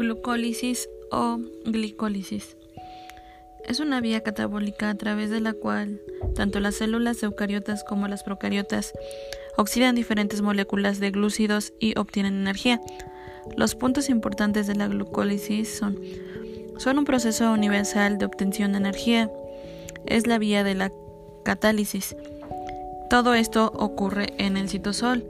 Glucólisis o glicólisis. Es una vía catabólica a través de la cual tanto las células eucariotas como las procariotas oxidan diferentes moléculas de glúcidos y obtienen energía. Los puntos importantes de la glucólisis son, son un proceso universal de obtención de energía, es la vía de la catálisis. Todo esto ocurre en el citosol.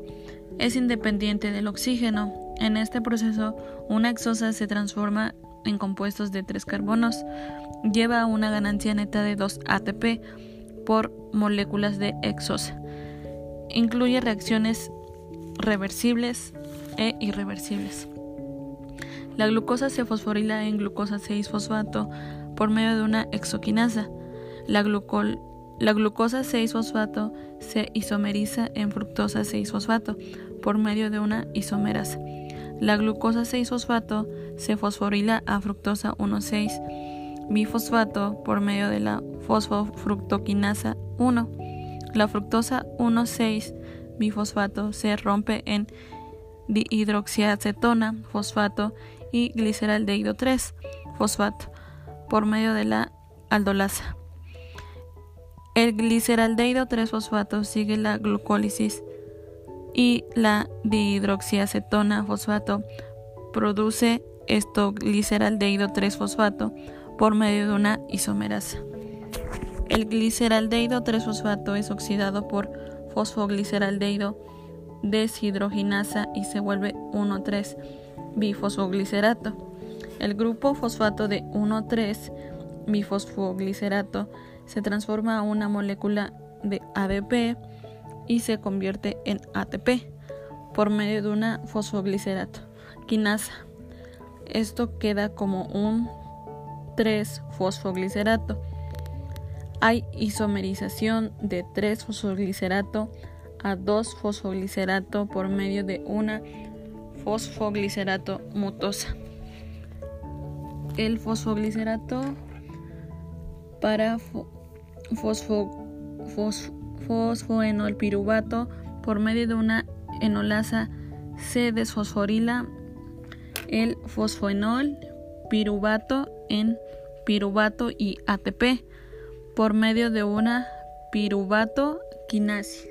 Es independiente del oxígeno. En este proceso, una exosa se transforma en compuestos de tres carbonos. Lleva una ganancia neta de 2 ATP por moléculas de exosa. Incluye reacciones reversibles e irreversibles. La glucosa se fosforila en glucosa 6-fosfato por medio de una exoquinasa. La, la glucosa 6-fosfato se isomeriza en fructosa 6-fosfato por medio de una isomerasa. La glucosa 6-fosfato se fosforila a fructosa 1,6 bifosfato por medio de la fosfofructoquinasa 1. La fructosa 1,6 bifosfato se rompe en dihidroxiacetona fosfato y gliceraldehído 3 fosfato por medio de la aldolasa. El gliceraldehído 3 fosfato sigue la glucólisis y la dihidroxiacetona fosfato produce esto gliceraldehído 3 fosfato por medio de una isomerasa. El gliceraldehído 3 fosfato es oxidado por fosfogliceraldehído deshidroginasa y se vuelve 1,3 bifosfoglicerato. El grupo fosfato de 1,3 bifosfoglicerato se transforma a una molécula de ADP y se convierte en ATP por medio de una fosfoglicerato quinasa. Esto queda como un 3-fosfoglicerato. Hay isomerización de 3-fosfoglicerato a 2-fosfoglicerato por medio de una fosfoglicerato mutosa. El fosfoglicerato para fosfo, fosfoenolpiruvato por medio de una enolasa se desfosforila el fosfoenol piruvato en piruvato y ATP por medio de una piruvato quinasa.